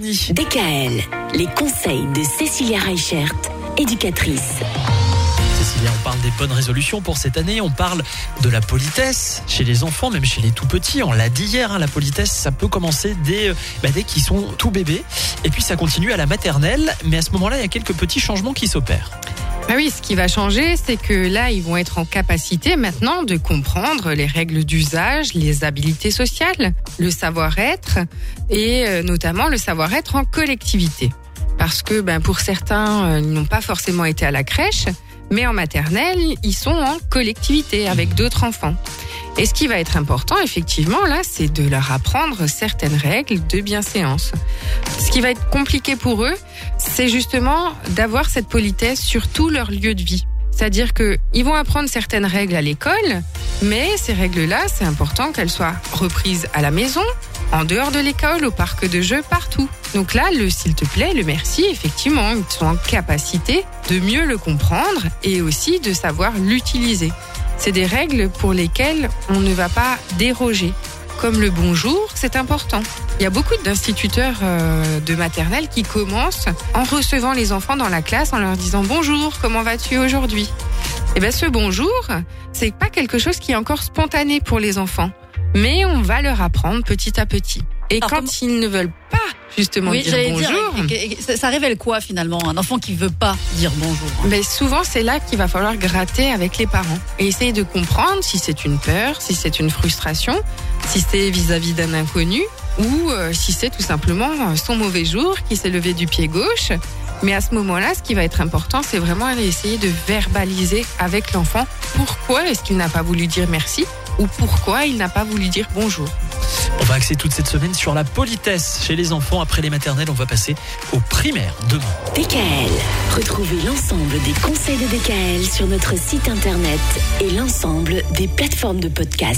DKL, les conseils de Cécilia Reichert, éducatrice. Cécilia, on parle des bonnes résolutions pour cette année, on parle de la politesse chez les enfants, même chez les tout petits. On l'a dit hier, hein, la politesse, ça peut commencer dès, euh, bah, dès qu'ils sont tout bébés, et puis ça continue à la maternelle, mais à ce moment-là, il y a quelques petits changements qui s'opèrent. Ah oui, ce qui va changer, c'est que là, ils vont être en capacité maintenant de comprendre les règles d'usage, les habilités sociales, le savoir-être et euh, notamment le savoir-être en collectivité. Parce que ben, pour certains, euh, ils n'ont pas forcément été à la crèche, mais en maternelle, ils sont en collectivité avec d'autres enfants. Et ce qui va être important, effectivement, là, c'est de leur apprendre certaines règles de bienséance. Ce qui va être compliqué pour eux, c'est justement d'avoir cette politesse sur tout leur lieu de vie. C'est-à-dire qu'ils vont apprendre certaines règles à l'école, mais ces règles-là, c'est important qu'elles soient reprises à la maison, en dehors de l'école, au parc de jeux, partout. Donc là, le s'il te plaît, le merci, effectivement, ils sont en capacité de mieux le comprendre et aussi de savoir l'utiliser. C'est des règles pour lesquelles on ne va pas déroger. Comme le bonjour, c'est important. Il y a beaucoup d'instituteurs euh, de maternelle qui commencent en recevant les enfants dans la classe en leur disant bonjour, comment vas-tu aujourd'hui? Et eh bien ce bonjour, c'est pas quelque chose qui est encore spontané pour les enfants, mais on va leur apprendre petit à petit. Et quand ils ne veulent pas justement oui, dire bonjour. Dire, ça révèle quoi finalement Un enfant qui veut pas dire bonjour? Mais souvent c'est là qu'il va falloir gratter avec les parents et essayer de comprendre si c'est une peur, si c'est une frustration, si c'est vis-à-vis d'un inconnu ou euh, si c'est tout simplement son mauvais jour qui s'est levé du pied gauche. Mais à ce moment-là, ce qui va être important, c'est vraiment aller essayer de verbaliser avec l'enfant pourquoi est-ce qu'il n'a pas voulu dire merci ou pourquoi il n'a pas voulu dire bonjour. On va axer toute cette semaine sur la politesse chez les enfants. Après les maternelles, on va passer aux primaires demain. DKL. Retrouvez l'ensemble des conseils de DKL sur notre site internet et l'ensemble des plateformes de podcast.